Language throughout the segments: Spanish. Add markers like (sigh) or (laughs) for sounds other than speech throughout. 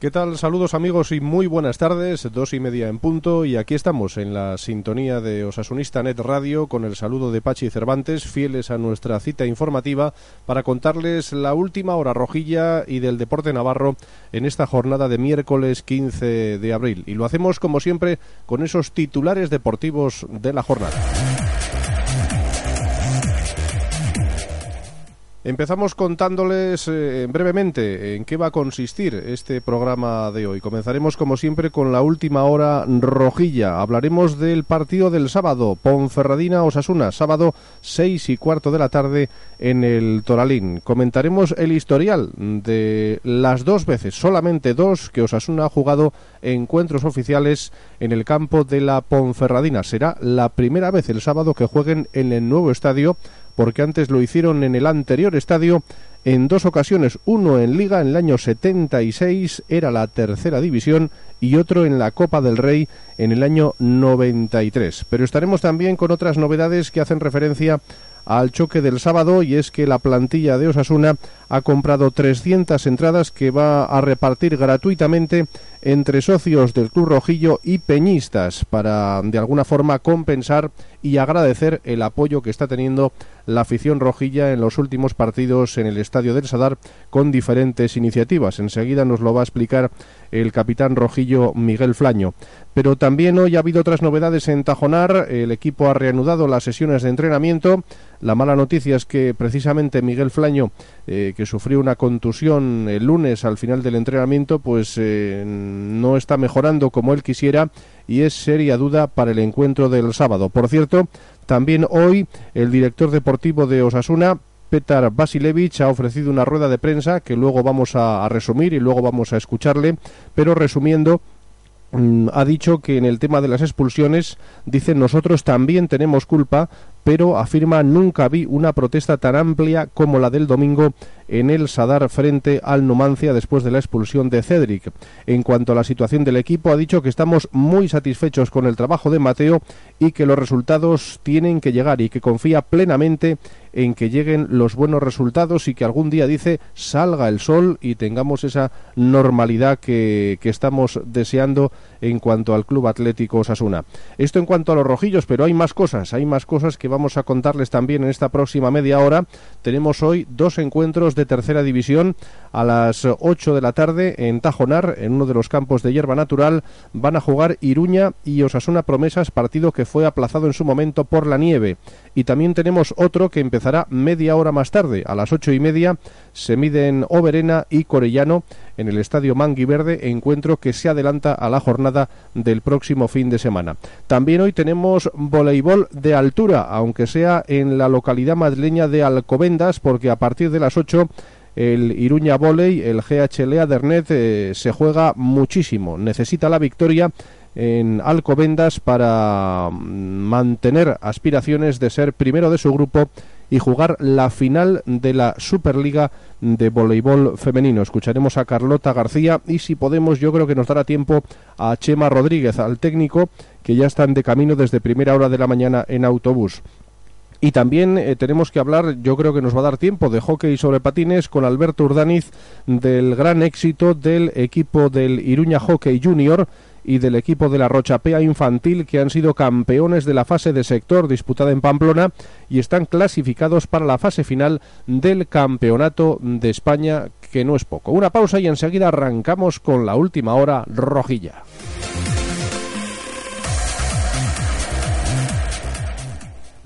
¿Qué tal? Saludos amigos y muy buenas tardes, dos y media en punto y aquí estamos en la sintonía de Osasunista Net Radio con el saludo de Pachi Cervantes, fieles a nuestra cita informativa para contarles la última hora rojilla y del deporte navarro en esta jornada de miércoles 15 de abril y lo hacemos como siempre con esos titulares deportivos de la jornada. Empezamos contándoles eh, brevemente en qué va a consistir este programa de hoy. Comenzaremos como siempre con la última hora rojilla. Hablaremos del partido del sábado, Ponferradina Osasuna, sábado seis y cuarto de la tarde en el Toralín. Comentaremos el historial de las dos veces, solamente dos, que Osasuna ha jugado encuentros oficiales en el campo de la Ponferradina. Será la primera vez el sábado que jueguen en el nuevo estadio porque antes lo hicieron en el anterior estadio en dos ocasiones, uno en Liga en el año 76, era la tercera división, y otro en la Copa del Rey en el año 93. Pero estaremos también con otras novedades que hacen referencia al choque del sábado y es que la plantilla de Osasuna ha comprado 300 entradas que va a repartir gratuitamente entre socios del Club Rojillo y peñistas para de alguna forma compensar y agradecer el apoyo que está teniendo la afición rojilla en los últimos partidos en el Estadio del Sadar con diferentes iniciativas. Enseguida nos lo va a explicar el capitán rojillo Miguel Flaño. Pero también hoy ha habido otras novedades en Tajonar. El equipo ha reanudado las sesiones de entrenamiento. La mala noticia es que precisamente Miguel Flaño, eh, que sufrió una contusión el lunes al final del entrenamiento, pues eh, no está mejorando como él quisiera y es seria duda para el encuentro del sábado. Por cierto, también hoy el director deportivo de Osasuna, Petar Basilevich ha ofrecido una rueda de prensa que luego vamos a, resumir y luego vamos a escucharle, pero resumiendo mm, ha dicho que en el tema de las expulsiones, dice nosotros también tenemos culpa, pero afirma nunca vi una protesta tan amplia como la del domingo en el Sadar frente al Numancia después de la expulsión de Cedric. En cuanto a la situación del equipo, ha dicho que estamos muy satisfechos con el trabajo de Mateo y que los resultados tienen que llegar y que confía plenamente en que lleguen los buenos resultados y que algún día dice salga el sol y tengamos esa normalidad que, que estamos deseando en cuanto al Club Atlético Osasuna. Esto en cuanto a los rojillos, pero hay más cosas, hay más cosas que vamos a contarles también en esta próxima media hora. Tenemos hoy dos encuentros de tercera división a las 8 de la tarde en Tajonar, en uno de los campos de hierba natural. Van a jugar Iruña y Osasuna Promesas, partido que fue aplazado en su momento por la nieve. Y también tenemos otro que empezará media hora más tarde, a las ocho y media, se miden Oberena y Corellano en el Estadio Mangui Verde, encuentro que se adelanta a la jornada del próximo fin de semana. También hoy tenemos voleibol de altura, aunque sea en la localidad madrileña de Alcobendas, porque a partir de las 8 el Iruña Voley, el GHLA Dernet, eh, se juega muchísimo. Necesita la victoria en Alcobendas para mm, mantener aspiraciones de ser primero de su grupo y jugar la final de la Superliga de voleibol femenino. Escucharemos a Carlota García y si podemos yo creo que nos dará tiempo a Chema Rodríguez, al técnico que ya están de camino desde primera hora de la mañana en autobús. Y también eh, tenemos que hablar, yo creo que nos va a dar tiempo, de hockey sobre patines con Alberto Urdaniz del gran éxito del equipo del Iruña Hockey Junior y del equipo de la Rochapea Infantil que han sido campeones de la fase de sector disputada en Pamplona y están clasificados para la fase final del Campeonato de España, que no es poco. Una pausa y enseguida arrancamos con la última hora rojilla.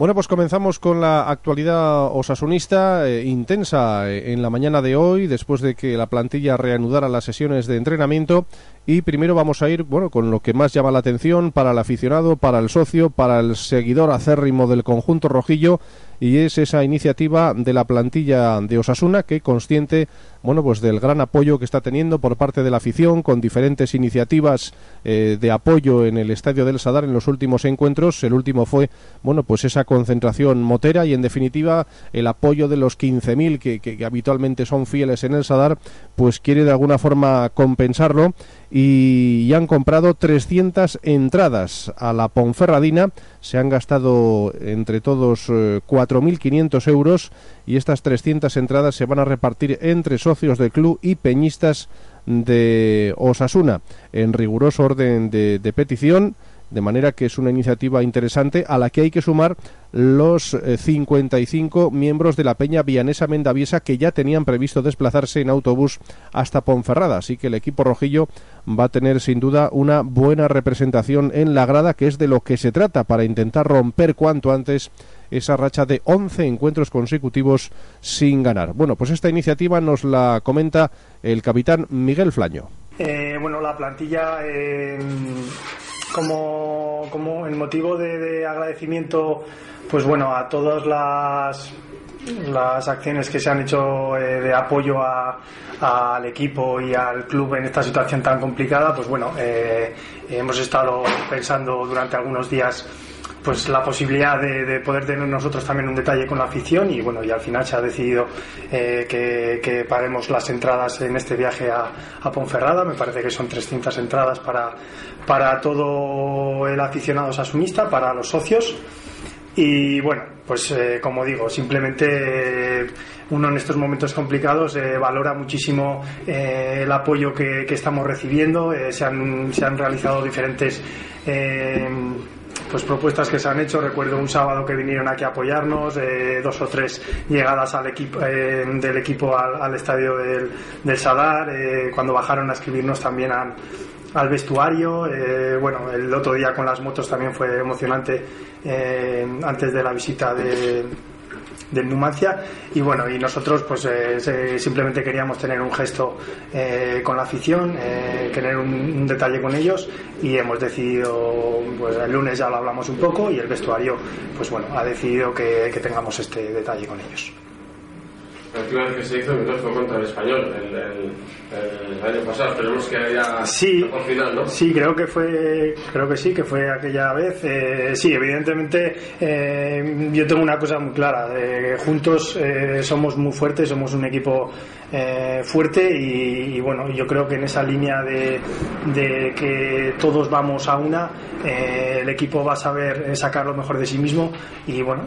Bueno, pues comenzamos con la actualidad osasunista eh, intensa eh, en la mañana de hoy, después de que la plantilla reanudara las sesiones de entrenamiento. Y primero vamos a ir, bueno, con lo que más llama la atención para el aficionado, para el socio, para el seguidor acérrimo del conjunto rojillo, y es esa iniciativa de la plantilla de Osasuna que consciente bueno, pues del gran apoyo que está teniendo por parte de la afición con diferentes iniciativas eh, de apoyo en el estadio del Sadar en los últimos encuentros. El último fue, bueno, pues esa concentración motera y en definitiva el apoyo de los 15.000 que, que habitualmente son fieles en el Sadar, pues quiere de alguna forma compensarlo y han comprado 300 entradas a la Ponferradina. Se han gastado entre todos 4.500 eh, euros y estas 300 entradas se van a repartir entre socios del club y peñistas de Osasuna en riguroso orden de, de petición de manera que es una iniciativa interesante a la que hay que sumar los 55 eh, miembros de la Peña Vianesa Mendaviesa que ya tenían previsto desplazarse en autobús hasta Ponferrada. Así que el equipo rojillo va a tener sin duda una buena representación en la grada, que es de lo que se trata para intentar romper cuanto antes esa racha de 11 encuentros consecutivos sin ganar. Bueno, pues esta iniciativa nos la comenta el capitán Miguel Flaño. Eh, bueno, la plantilla eh, como, como el motivo de, agradecimiento pues bueno a todas las las acciones que se han hecho eh, de apoyo al equipo y al club en esta situación tan complicada, pues bueno, eh, hemos estado pensando durante algunos días pues la posibilidad de, poder tener nosotros también un detalle con la afición y bueno y al final se ha decidido eh, que, que, paguemos las entradas en este viaje a, Ponferrada. Me parece que son 300 entradas para, para todo el aficionado sasunista para los socios. Y bueno pues eh, como digo simplemente uno en estos momentos complicados eh, valora muchísimo el apoyo que, que, estamos recibiendo. Se han, se, han, realizado diferentes pues propuestas que se han hecho. Recuerdo un sábado que vinieron aquí a apoyarnos, eh, dos o tres llegadas eh, del equipo al, estadio del, del Sadar, eh, cuando bajaron a escribirnos también al vestuario. bueno, el otro día con las motos también fue emocionante antes de la visita de del Numancia. Y bueno y nosotros pues eh, simplemente queríamos tener un gesto eh, con la afición eh, tener un, detalle con ellos. Y hemos decidido pues el lunes ya lo hablamos un poco y el vestuario pues bueno ha decidido que tengamos este detalle con ellos la última vez que se hizo fue contra el español el, año pasado. Esperemos que haya sí, por final ¿no? sí creo que fue creo que sí que fue aquella vez. Eh, sí evidentemente eh, yo tengo una cosa muy clara. Eh, juntos somos muy fuertes somos un equipo fuerte y, bueno yo creo que en esa línea de, que todos vamos a una el equipo va a saber sacar lo mejor de sí mismo y bueno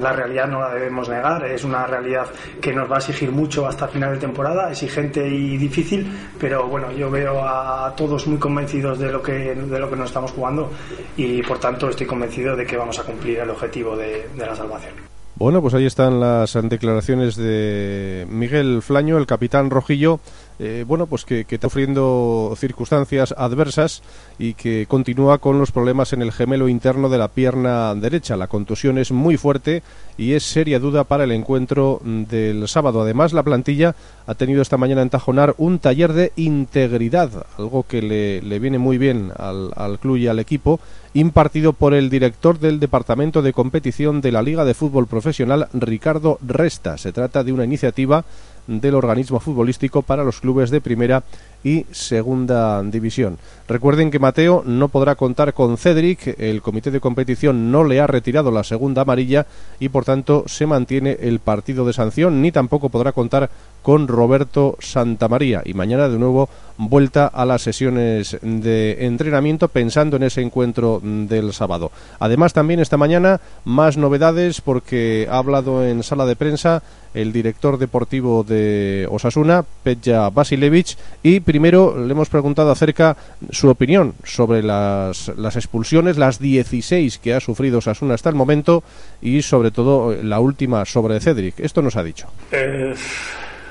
la realidad no la debemos negar es una realidad que nos va a exigir mucho hasta final de temporada, exigente y difícil, pero bueno, yo veo a todos muy convencidos de lo que, de lo que nos estamos jugando y por tanto estoy convencido de que vamos a cumplir el objetivo de la salvación. Bueno, pues ahí están las declaraciones de Miguel Flaño, el capitán rojillo, eh, bueno, pues que, está sufriendo circunstancias adversas y que continúa con los problemas en el gemelo interno de la pierna derecha. La contusión es muy fuerte y es seria duda para el encuentro del sábado. Además, la plantilla ha tenido esta mañana en Tajonar un taller de integridad, algo que le, viene muy bien al, al club y al equipo, impartido por el director del Departamento de Competición de la Liga de Fútbol Profesional, Ricardo Resta. Se trata de una iniciativa del organismo futbolístico para los clubes de primera y segunda división. Recuerden que Mateo no podrá contar con Cedric, el comité de competición no le ha retirado la segunda amarilla y por tanto se mantiene el partido de sanción, ni tampoco podrá contar con Roberto Santamaría y mañana de nuevo vuelta a las sesiones de entrenamiento pensando en ese encuentro del sábado. Además también esta mañana más novedades porque ha hablado en sala de prensa el director deportivo de Osasuna, Petja Basilevich, y primero le hemos preguntado acerca su opinión sobre las, las expulsiones, las 16 que ha sufrido Osasuna hasta el momento y sobre todo la última sobre Cedric. Esto nos ha dicho. Eh,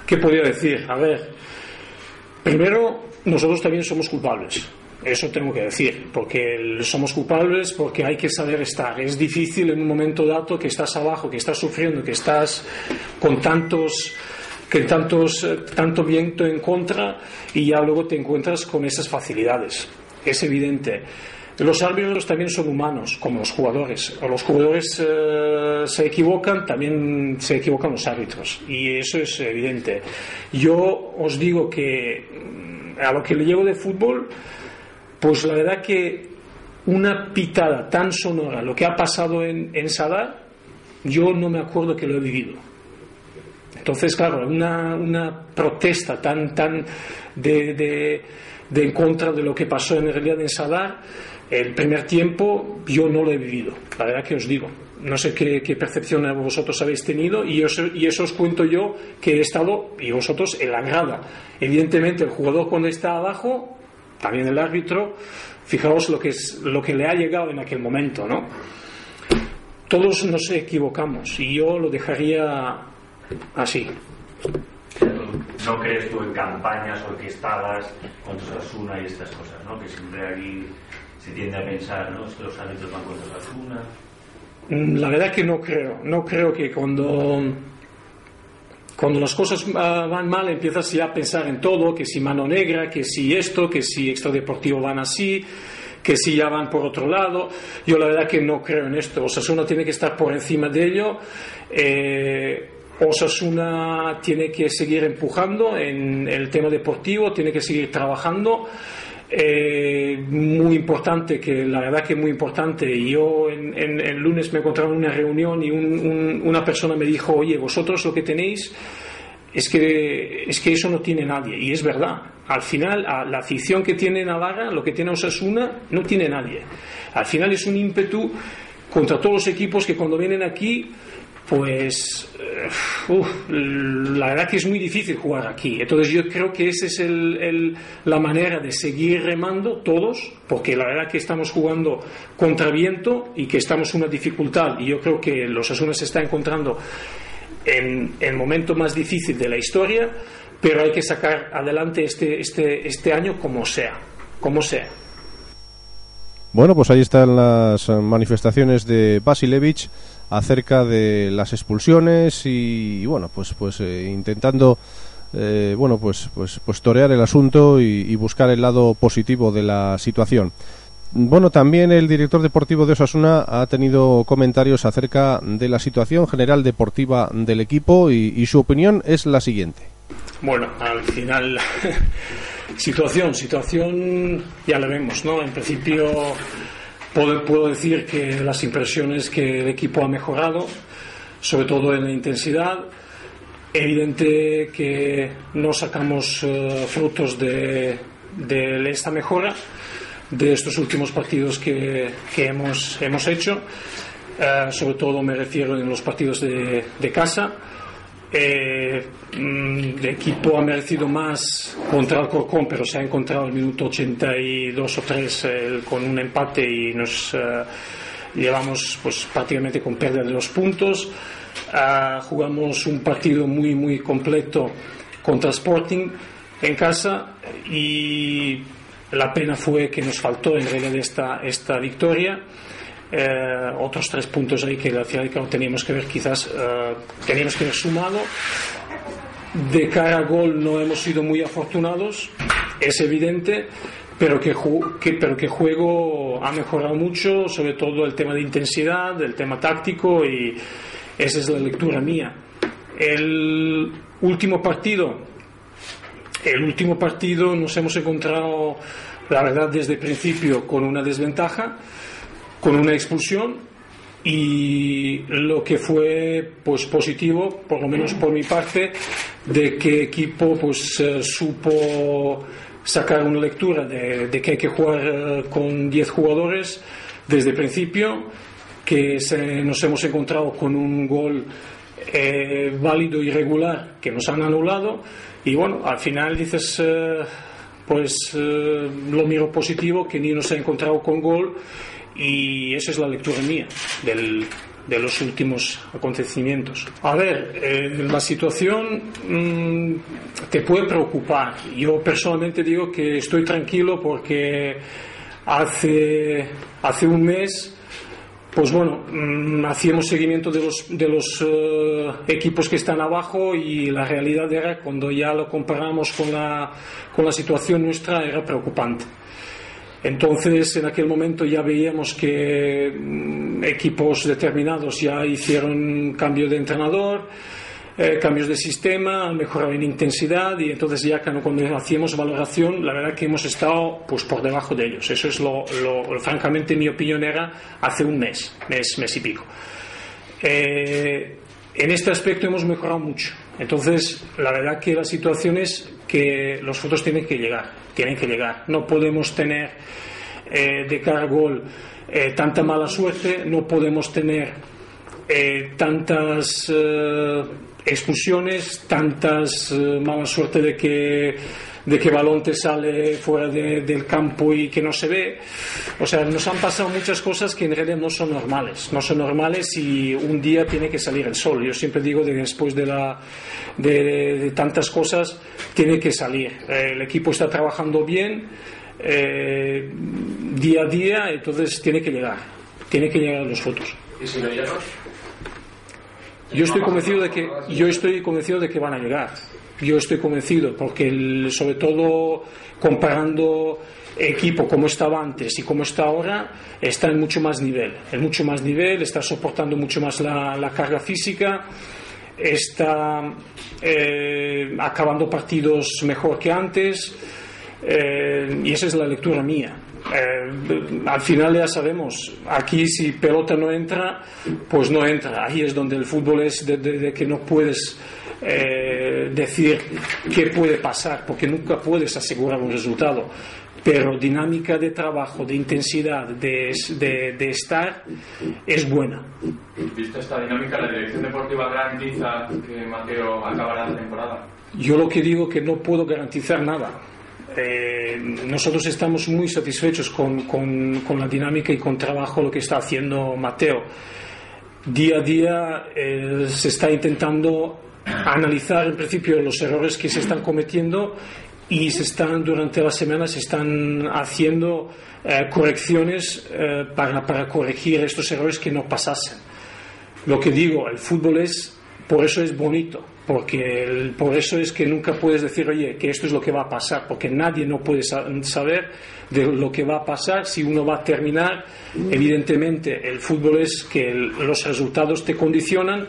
¿Qué podría decir? A ver, primero, nosotros también somos culpables. Eso tengo que decir, porque somos culpables, porque hay que saber estar. Es difícil en un momento dado que estás abajo, que estás sufriendo, que estás con tantos que tantos, eh, tanto viento en contra y ya luego te encuentras con esas facilidades. Es evidente. Los árbitros también son humanos, como los jugadores. O los jugadores eh, se equivocan, también se equivocan los árbitros. Y eso es evidente. Yo os digo que mm, a lo que le llevo de fútbol, pues la verdad que una pitada tan sonora, lo que ha pasado en, en Sadar, yo no me acuerdo que lo he vivido. Entonces, claro, una, una protesta tan, tan de, de, de, en contra de lo que pasó en realidad en Sadar, el primer tiempo yo no lo he vivido, la verdad que os digo. No sé qué, qué percepción vosotros habéis tenido y, os, y, eso os cuento yo que he estado, y vosotros, en la grada. Evidentemente, el jugador cuando está abajo, también el árbitro, fijaos lo que, es, lo que le ha llegado en aquel momento, ¿no? Todos nos equivocamos y yo lo dejaría así. ¿No crees tú en campañas orquestadas contra Osasuna y estas cosas, ¿no? Que siempre aquí se tiende a pensar, ¿no? Es que los árbitros van contra Osasuna. La verdad que no creo. No creo que cuando cuando las cosas van mal empiezas ya a pensar en todo, que si mano negra, que si esto, que si extradeportivo van así, que si ya van por otro lado. Yo la verdad que no creo en esto. Osasuna tiene que estar por encima de ello. Eh, Osasuna tiene que seguir empujando en el tema deportivo, tiene que seguir trabajando. Eh, muy importante, que la verdad que es muy importante. Yo en, en, el lunes me encontraba en una reunión y un, un, una persona me dijo, oye, vosotros lo que tenéis es que, es que eso no tiene nadie. Y es verdad. Al final, a la afición que tiene Navarra, lo que tiene Osasuna, no tiene nadie. Al final es un ímpetu contra todos los equipos que cuando vienen aquí pues uf, la verdad que es muy difícil jugar aquí. Entonces yo creo que esa es el, el, la manera de seguir remando todos, porque la verdad que estamos jugando contra viento y que estamos en una dificultad y yo creo que los Asunas se está encontrando en el momento más difícil de la historia, pero hay que sacar adelante este, este, este año como sea, como sea. Bueno, pues ahí están las manifestaciones de Basilevich acerca de las expulsiones y, bueno, pues pues eh, intentando eh, bueno, pues pues pues torear el asunto y, y, buscar el lado positivo de la situación. Bueno, también el director deportivo de Osasuna ha tenido comentarios acerca de la situación general deportiva del equipo y, y su opinión es la siguiente. Bueno, al final (laughs) situación, situación ya la vemos, ¿no? En principio Puedo, puedo, decir que las impresiones que el equipo ha mejorado, sobre todo en la intensidad, evidente que no sacamos uh, frutos de, de, esta mejora de estos últimos partidos que, que hemos, hemos hecho, uh, sobre todo me refiero en los partidos de, de casa eh, el equipo ha merecido más contra el Corcón, pero se ha encontrado el minuto 82 o 3 eh, con un empate y nos eh, llevamos pues, prácticamente con pérdida de los puntos. Uh, jugamos un partido muy, muy completo contra Sporting en casa y la pena fue que nos faltó en realidad esta, esta victoria eh, otros tres puntos ahí que teníamos que ver quizás eh, teníamos que haber sumado. De cara a gol no hemos sido muy afortunados es evidente pero que, que, pero que juego ha mejorado mucho sobre todo el tema de intensidad el tema táctico y esa es la lectura mía. El último partido el último partido nos hemos encontrado la verdad desde el principio con una desventaja con una expulsión y lo que fue pues positivo por lo menos por mi parte de que equipo pues uh, supo sacar una lectura de, de que hay que jugar uh, con 10 jugadores desde el principio que se, nos hemos encontrado con un gol eh, válido y regular que nos han anulado y bueno al final dices uh, pues lo miro positivo que ni nos ha encontrado con gol y esa es la lectura mía de los últimos acontecimientos. A ver, eh, la situación mmm, te puede preocupar. Yo personalmente digo que estoy tranquilo porque hace, hace un mes pues bueno, mmm, hacíamos seguimiento de los, de los uh, equipos que están abajo y la realidad era, cuando ya lo comparamos con la, con la situación nuestra, era preocupante. Entonces, en aquel momento ya veíamos que mm, equipos determinados ya hicieron cambio de entrenador, eh, cambios de sistema, mejorado en intensidad y entonces ya cuando hacíamos valoración, la verdad que hemos estado pues por debajo de ellos. Eso es lo, lo francamente mi opinión era hace un mes, mes, mes y pico. Eh, en este aspecto hemos mejorado mucho. Entonces, la verdad que la situación es que los frutos tienen que llegar, tienen que llegar. No podemos tener eh, de cara al gol eh, tanta mala suerte, no podemos tener eh, tantas expulsiones, tantas mala suerte de que de que balón te sale fuera del campo y que no se ve. O sea, nos han pasado muchas cosas que en realidad no son normales. No son normales y un día tiene que salir el sol. Yo siempre digo que después de, la, de, tantas cosas tiene que salir. El equipo está trabajando bien eh, día a día, entonces tiene que llegar. Tiene que llegar a los frutos. ¿Y si Yo estoy convencido de que yo estoy convencido de que van a llegar yo estoy convencido, porque sobre todo comparando equipo como estaba antes y como está ahora, está en mucho más nivel, en mucho más nivel, está soportando mucho más la, carga física, está eh, acabando partidos mejor que antes, eh, y esa es la lectura mía. Eh, al final ya sabemos, aquí si pelota no entra, pues no entra. Ahí es donde el fútbol es de que no puedes eh, decir qué puede pasar, porque nunca puedes asegurar un resultado. Pero dinámica de trabajo, de intensidad, de, de, estar, es buena. ¿Viste esta dinámica? ¿La dirección deportiva garantiza que Mateo acabará la temporada? Yo lo que digo que no puedo garantizar nada. Eh, nosotros estamos muy satisfechos con, con, con, la dinámica y con trabajo lo que está haciendo Mateo. Día a día eh, se está intentando analizar en principio los errores que se están cometiendo y se están durante la semana se están haciendo eh, correcciones eh, para, para, corregir estos errores que no pasasen. Lo que digo, el fútbol es, por eso es bonito, porque por eso es que nunca puedes decir, oye, que esto es lo que va a pasar, porque nadie no puede saber de lo que va a pasar si uno va a terminar. Evidentemente, el fútbol es que los resultados te condicionan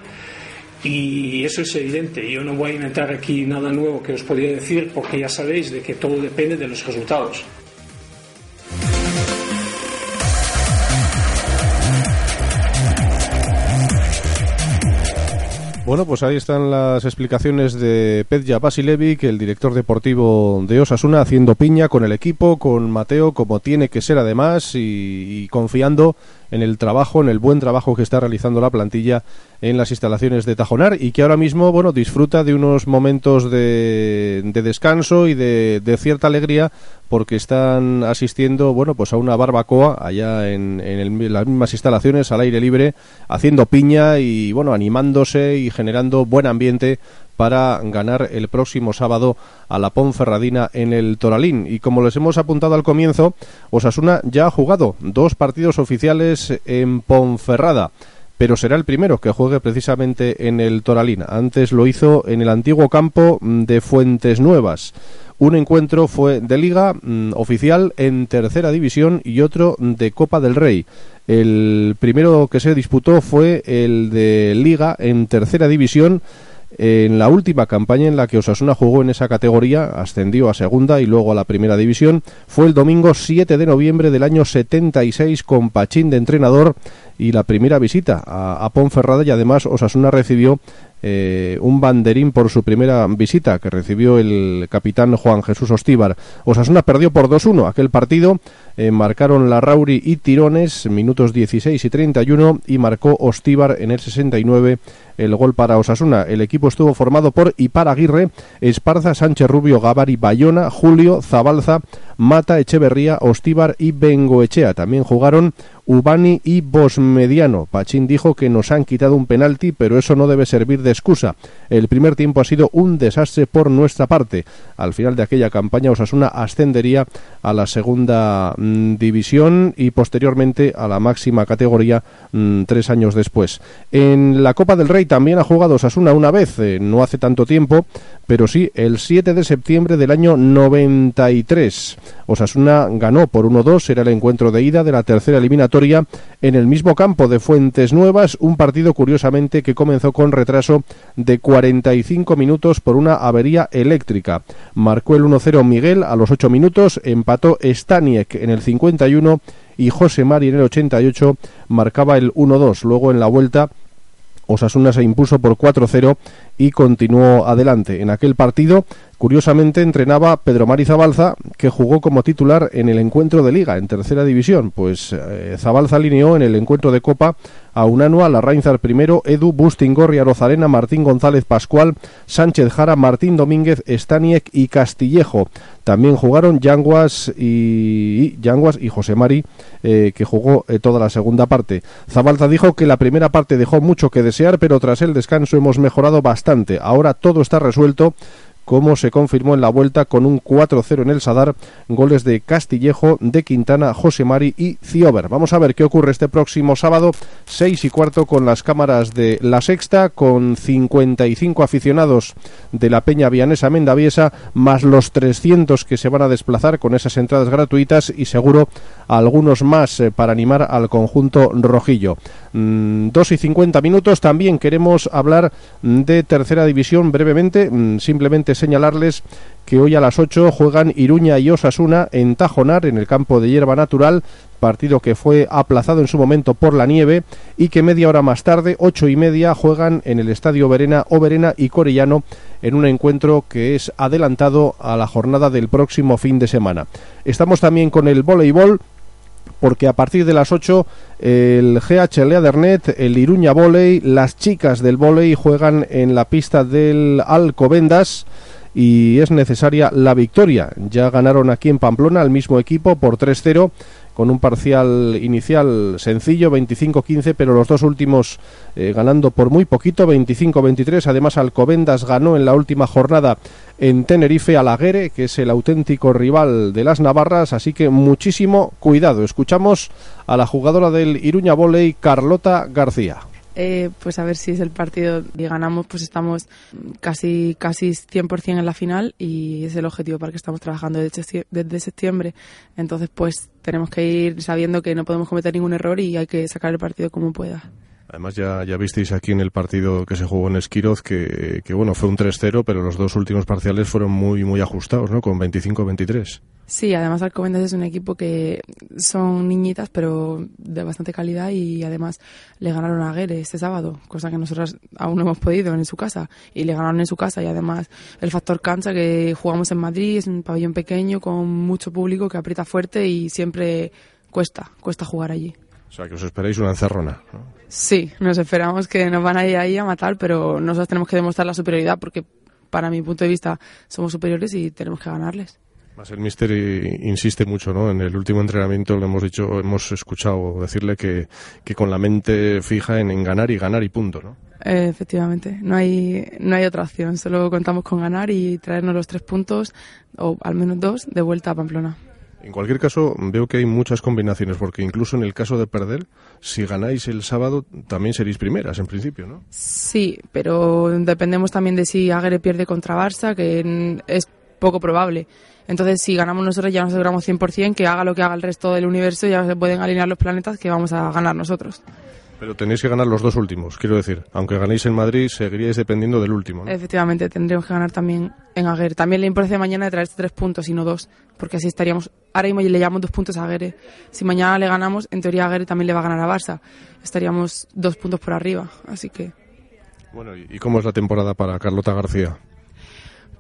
y eso es evidente. Yo no voy a inventar aquí nada nuevo que os podría decir porque ya sabéis de que todo depende de los resultados. Bueno, pues ahí están las explicaciones de Pedja Basilevic, el director deportivo de Osasuna, haciendo piña con el equipo, con Mateo, como tiene que ser además, y confiando en el trabajo, en el buen trabajo que está realizando la plantilla en las instalaciones de Tajonar y que ahora mismo, bueno, disfruta de unos momentos de, descanso y de, cierta alegría porque están asistiendo, bueno, pues a una barbacoa allá en, en las mismas instalaciones al aire libre, haciendo piña y, bueno, animándose y generando buen ambiente para ganar el próximo sábado a la Ponferradina en el Toralín. Y como les hemos apuntado al comienzo, Osasuna ya ha jugado dos partidos oficiales en Ponferrada pero será el primero que juegue precisamente en el Toralín. Antes lo hizo en el antiguo campo de Fuentes Nuevas. Un encuentro fue de liga mm, oficial en tercera división y otro de Copa del Rey. El primero que se disputó fue el de liga en tercera división en la última campaña en la que Osasuna jugó en esa categoría, ascendió a segunda y luego a la primera división, fue el domingo 7 de noviembre del año 76 con Pachín de entrenador y la primera visita a, Ponferrada y además Osasuna recibió eh, un banderín por su primera visita que recibió el capitán Juan Jesús Ostíbar. Osasuna perdió por 2-1 aquel partido, eh, marcaron la Rauri y Tirones, minutos 16 y 31, y marcó Ostíbar en el 69 el gol para Osasuna. El equipo estuvo formado por Ipar Aguirre, Esparza, Sánchez Rubio, Gavari, Bayona, Julio, Zabalza, Mata, Echeverría, Ostíbar y Bengoechea. También jugaron Ubani y Bosmediano. Pachín dijo que nos han quitado un penalti, pero eso no debe servir de excusa. El primer tiempo ha sido un desastre por nuestra parte. Al final de aquella campaña, Osasuna ascendería a la segunda mm, división y posteriormente a la máxima categoría mm, tres años después. En la Copa del Rey también ha jugado Osasuna una vez, eh, no hace tanto tiempo, pero sí el 7 de septiembre del año 93. Osasuna ganó por 1-2, era el encuentro de ida de la tercera eliminatoria en el mismo campo de Fuentes Nuevas, un partido curiosamente que comenzó con retraso de 45 minutos por una avería eléctrica. Marcó el 1-0 Miguel a los 8 minutos, empató Staniek en el 51 y José Mari en el 88 marcaba el 1-2. Luego en la vuelta Osasuna se impuso por 4-0 y continuó adelante. En aquel partido, curiosamente, entrenaba Pedro Mari Zabalza, que jugó como titular en el encuentro de Liga, en tercera división. Pues eh, Zabalza alineó en el encuentro de Copa a Unanua, Larrainzar primero, Edu, Bustingorri, Rozarena, Martín González Pascual, Sánchez Jara, Martín Domínguez, Staniek y Castillejo. También jugaron Yanguas y, Yanguas y José Mari, eh, que jugó eh, toda la segunda parte. Zabalza dijo que la primera parte dejó mucho que desear, pero tras el descanso hemos mejorado bastante. Ahora todo está resuelto como se confirmó en la vuelta con un 4-0 en el Sadar, goles de Castillejo, de Quintana, José Mari y Ciober. Vamos a ver qué ocurre este próximo sábado, 6 y cuarto, con las cámaras de La Sexta, con 55 aficionados de la Peña Vianesa Mendaviesa, más los 300 que se van a desplazar con esas entradas gratuitas y seguro algunos más eh, para animar al conjunto rojillo. Mm, dos y 50 minutos, también queremos hablar de tercera división brevemente, mm, simplemente señalarles que hoy a las 8 juegan Iruña y Osasuna en Tajonar, en el campo de hierba natural, partido que fue aplazado en su momento por la nieve y que media hora más tarde, ocho y media, juegan en el Estadio Verena, Oberena y Corellano en un encuentro que es adelantado a la jornada del próximo fin de semana. Estamos también con el voleibol porque a partir de las 8 el GH Leadernet, el Iruña Voley, las chicas del voley juegan en la pista del Alcobendas y es necesaria la victoria. Ya ganaron aquí en Pamplona al mismo equipo por 3-0 con un parcial inicial sencillo, 25-15, pero los dos últimos eh, ganando por muy poquito, 25-23. Además, Alcobendas ganó en la última jornada en Tenerife a Laguere, que es el auténtico rival de las Navarras, así que muchísimo cuidado. Escuchamos a la jugadora del Iruña Volley, Carlota García. Eh, pues a ver si es el partido y ganamos, pues estamos casi casi 100% en la final y es el objetivo para el que estamos trabajando desde, septiembre. Entonces, pues tenemos que ir sabiendo que no podemos cometer ningún error y hay que sacar el partido como pueda. Además, ya, ya visteis aquí en el partido que se jugó en Esquiroz que, que bueno, fue un 3-0, pero los dos últimos parciales fueron muy, muy ajustados, ¿no? Con 25-23. Sí, además Alcobendas es un equipo que son niñitas, pero de bastante calidad y además le ganaron a Guere este sábado, cosa que nosotros aún no hemos podido en su casa y le ganaron en su casa y además el factor cancha que jugamos en Madrid es un pabellón pequeño con mucho público que aprieta fuerte y siempre cuesta, cuesta jugar allí. O sea, que os esperáis una encerrona. Sí, nos esperamos que nos van a ir ahí a matar, pero nosotros tenemos que demostrar la superioridad porque para mi punto de vista somos superiores y tenemos que ganarles. Más el Mister insiste mucho, ¿no? En el último entrenamiento le hemos dicho, hemos escuchado decirle que, que con la mente fija en, ganar y ganar y punto, ¿no? efectivamente, no hay, no hay otra opción. Solo contamos con ganar y traernos los tres puntos, o al menos dos, de vuelta a Pamplona. En cualquier caso, veo que hay muchas combinaciones, porque incluso en el caso de perder, si ganáis el sábado, también seréis primeras, en principio, ¿no? Sí, pero dependemos también de si Aguirre pierde contra Barça, que es poco probable. Entonces, si ganamos nosotros, ya nos aseguramos 100% que haga lo que haga el resto del universo, ya se pueden alinear los planetas que vamos a ganar nosotros. Pero tenéis que ganar los dos últimos, quiero decir. Aunque ganéis en Madrid, seguiríais dependiendo del último. ¿no? Efectivamente, tendríamos que ganar también en Aguirre. También le importa mañana de traer tres puntos y no dos, porque así estaríamos. Ahora mismo le llevamos dos puntos a Aguirre. Si mañana le ganamos, en teoría Aguirre también le va a ganar a Barça. Estaríamos dos puntos por arriba, así que. Bueno, ¿y cómo es la temporada para Carlota García?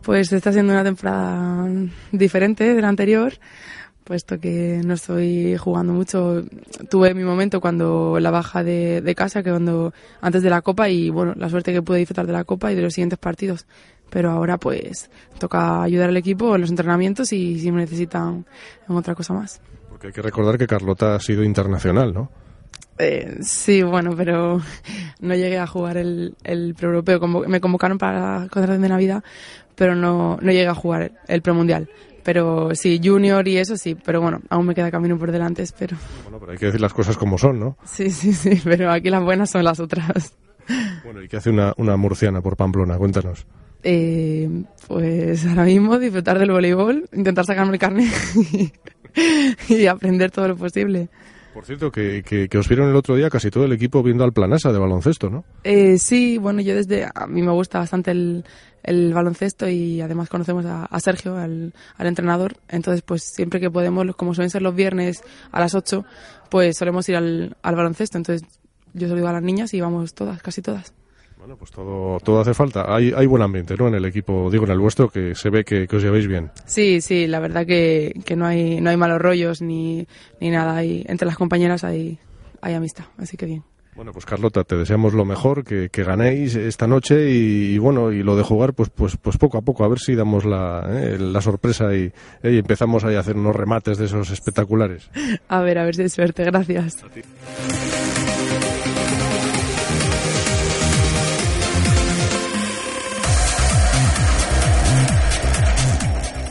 Pues está siendo una temporada diferente de la anterior, puesto que no estoy jugando mucho. Tuve mi momento cuando la baja de, casa, que cuando antes de la Copa, y bueno, la suerte que pude disfrutar de la Copa y de los siguientes partidos. Pero ahora pues toca ayudar al equipo en los entrenamientos y si me necesitan en otra cosa más. Porque hay que recordar que Carlota ha sido internacional, ¿no? Eh, sí, bueno, pero (laughs) no llegué a jugar el, el pre-europeo. Me convocaron para la concentración de Navidad, pero no, no llegué a jugar el pre-mundial. Pero sí, junior y eso sí, pero bueno, aún me queda camino por delante, espero. Bueno, pero hay que decir las cosas como son, ¿no? Sí, sí, sí, pero aquí las buenas son las otras. Bueno, ¿y qué hace una, una murciana por Pamplona? Cuéntanos. Eh, pues ahora mismo disfrutar del voleibol, intentar sacarme el carnet (laughs) y aprender todo lo posible. Por cierto, que, que, os vieron el otro día casi todo el equipo viendo al Planasa de baloncesto, ¿no? Eh, sí, bueno, yo desde... A mí me gusta bastante el, el baloncesto y además conocemos a, a Sergio, al, al, entrenador. Entonces, pues siempre que podemos, como suelen ser los viernes a las 8, pues solemos ir al, al baloncesto. Entonces, yo solo digo a las niñas y vamos todas, casi todas. Bueno, pues todo, todo hace falta. Hay, hay buen ambiente, ¿no? En el equipo, digo, en el vuestro, que se ve que, que os lleváis bien. Sí, sí, la verdad que, que, no, hay, no hay malos rollos ni, ni nada. Hay, entre las compañeras hay, hay amistad, así que bien. Bueno, pues Carlota, te deseamos lo mejor, que, que ganéis esta noche y, y, bueno, y lo de jugar, pues, pues, pues poco a poco, a ver si damos la, eh, la sorpresa y, eh, y empezamos ahí a hacer unos remates de esos espectaculares. (laughs) A ver, a ver si hay suerte, gracias.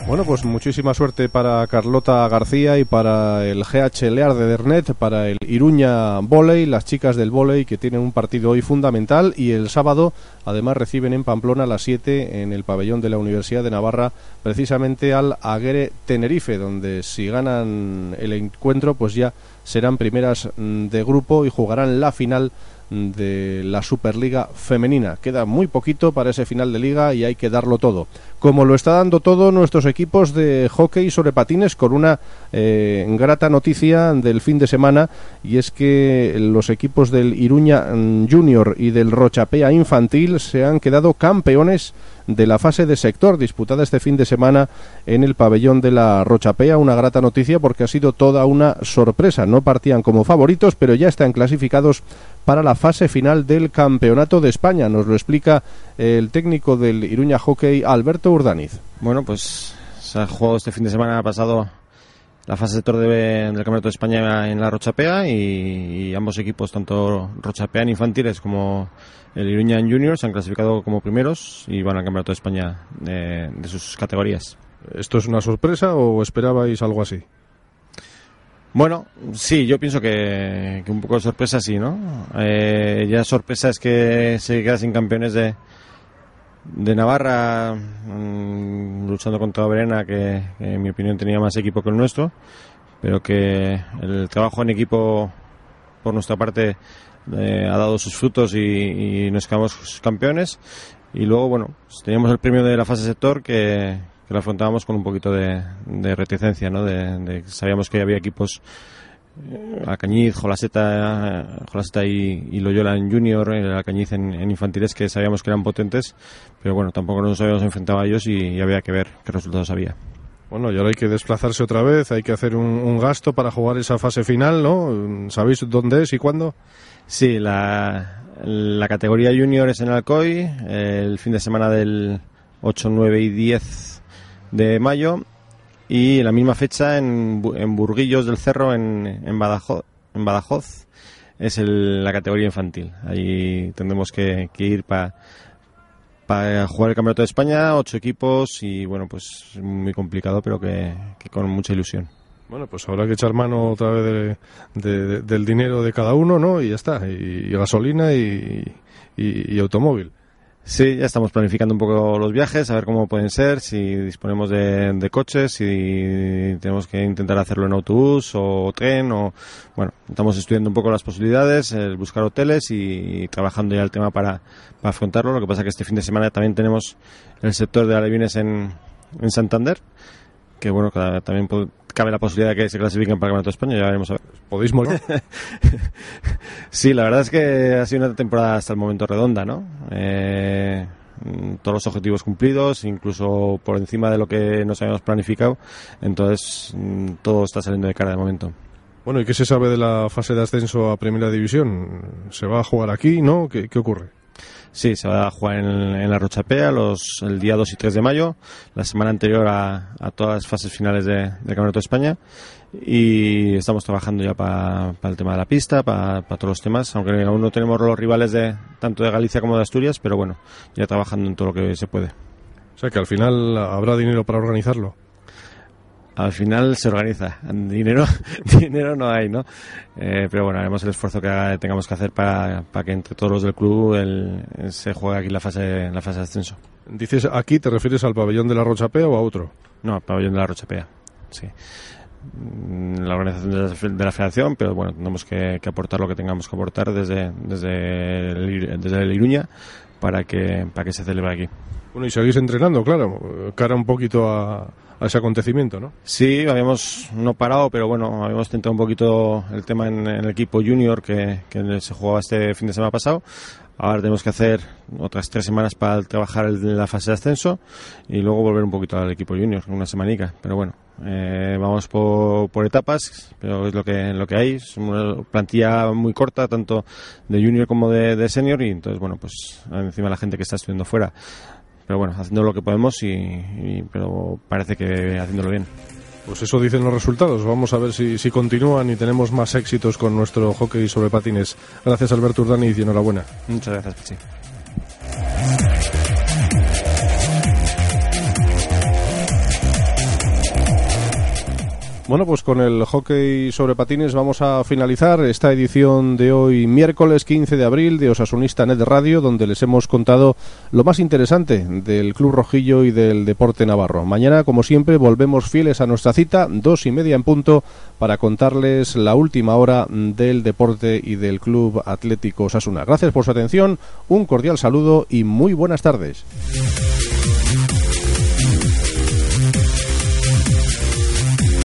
Bueno, pues muchísima suerte para Carlota García y para el GH Lear de Dernet, para el Iruña Voley, las chicas del voley que tienen un partido hoy fundamental y el sábado además reciben en Pamplona a las 7 en el pabellón de la Universidad de Navarra precisamente al Aguere Tenerife, donde si ganan el encuentro pues ya serán primeras de grupo y jugarán la final de la Superliga femenina. Queda muy poquito para ese final de liga y hay que darlo todo. Como lo está dando todo nuestros equipos de hockey sobre patines con una eh, grata noticia del fin de semana y es que los equipos del Iruña Junior y del Rochapea Infantil se han quedado campeones de la fase de sector disputada este fin de semana en el pabellón de la Rochapea. Una grata noticia porque ha sido toda una sorpresa. No partían como favoritos, pero ya están clasificados para la fase final del Campeonato de España. Nos lo explica el técnico del Iruña Hockey, Alberto Urdaniz. Bueno, pues se ha jugado este fin de semana pasado la fase de de, del Campeonato de España en la Rochapea y, y ambos equipos, tanto Rochapea en infantiles como el Iruña en juniors, se han clasificado como primeros y van al Campeonato de España de, de sus categorías. ¿Esto es una sorpresa o esperabais algo así? Bueno, sí, yo pienso que, un poco de sorpresa sí, ¿no? Eh, ya sorpresa es que se queda sin campeones de, de Navarra mmm, luchando contra Verena, que, que, en mi opinión tenía más equipo que el nuestro, pero que el trabajo en equipo por nuestra parte eh, ha dado sus frutos y, y, nos quedamos campeones. Y luego, bueno, pues teníamos el premio de la fase sector que, que lo afrontábamos con un poquito de, de reticencia, ¿no? De, de, sabíamos que había equipos eh, Alcañiz, Jolaseta, Jolaseta y, y, Loyola en junior, Alcañiz en, en, infantiles que sabíamos que eran potentes, pero bueno, tampoco nos habíamos enfrentado a ellos y, y había que ver qué resultados había. Bueno, y ahora hay que desplazarse otra vez, hay que hacer un, un, gasto para jugar esa fase final, ¿no? ¿Sabéis dónde es y cuándo? Sí, la, la categoría junior es en Alcoy, el fin de semana del 8, 9 y 10 de mayo y la misma fecha en, en Burguillos del Cerro en, en, Badajoz, en Badajoz es el, la categoría infantil. Ahí tendremos que, ir para para jugar el Campeonato de España, ocho equipos y bueno, pues muy complicado, pero que, con mucha ilusión. Bueno, pues habrá que echar mano otra vez de, de, de, del dinero de cada uno, ¿no? Y ya está, y gasolina y, y automóvil. Sí, ya estamos planificando un poco los viajes, a ver cómo pueden ser, si disponemos de, de, coches, si tenemos que intentar hacerlo en autobús o tren, o bueno, estamos estudiando un poco las posibilidades, el buscar hoteles y, trabajando ya el tema para, para, afrontarlo. Lo que pasa es que este fin de semana también tenemos el sector de alevines en, en Santander, que bueno, también cabe la posibilidad de que se clasifiquen para el Campeonato de España, ya veremos a ver. ¿Podéis morir? (laughs) sí, la verdad es que ha sido una temporada hasta el momento redonda, ¿no? Eh, todos los objetivos cumplidos, incluso por encima de lo que nos habíamos planificado, entonces mm, todo está saliendo de cara de momento. Bueno, ¿y qué se sabe de la fase de ascenso a Primera División? ¿Se va a jugar aquí, no? ¿Qué, qué ocurre? Sí, se va a jugar en, la Rochapea los, el día 2 y 3 de mayo, la semana anterior a, todas las fases finales de, Campeonato de España. Y estamos trabajando ya para el tema de la pista, para todos los temas, aunque aún no tenemos los rivales de tanto de Galicia como de Asturias, pero bueno, ya trabajando en todo lo que se puede. O sea que al final habrá dinero para organizarlo al final se organiza. (laughs) Dinero, (laughs) dinero no hay, ¿no? Eh, pero bueno, haremos el esfuerzo que tengamos que hacer para, que entre todos los del club se juegue aquí la fase, la fase de ascenso. Dices aquí, ¿te refieres al pabellón de la Rochapea o a otro? No, al pabellón de la Rochapea, sí. Mm, la organización de la, federación, pero bueno, tenemos que, aportar lo que tengamos que aportar desde, desde, el, desde el Iruña para que, para que se celebre aquí. Bueno, y seguís entrenando, claro, cara un poquito a, ese acontecimiento, ¿no? Sí, habíamos no parado, pero bueno, habíamos tentado un poquito el tema en, el equipo junior que, se jugaba este fin de semana pasado. Ahora tenemos que hacer otras tres semanas para trabajar en la fase de ascenso y luego volver un poquito al equipo junior, una semanica. Pero bueno, eh, vamos por, por, etapas, pero es lo que, lo que hay. Es una plantilla muy corta, tanto de junior como de, de senior, y entonces, bueno, pues encima la gente que está estudiando fuera pero bueno, haciendo lo que podemos y, pero parece que haciéndolo bien. Pues eso dicen los resultados. Vamos a ver si, si continúan y tenemos más éxitos con nuestro hockey sobre patines. Gracias Alberto Urdani y enhorabuena. Muchas gracias, Pichi. Bueno, pues con el hockey sobre patines vamos a finalizar esta edición de hoy, miércoles 15 de abril, de Osasunista Net Radio, donde les hemos contado lo más interesante del Club Rojillo y del deporte navarro. Mañana, como siempre, volvemos fieles a nuestra cita, dos y media en punto, para contarles la última hora del deporte y del Club Atlético Osasuna. Gracias por su atención, un cordial saludo y muy buenas tardes.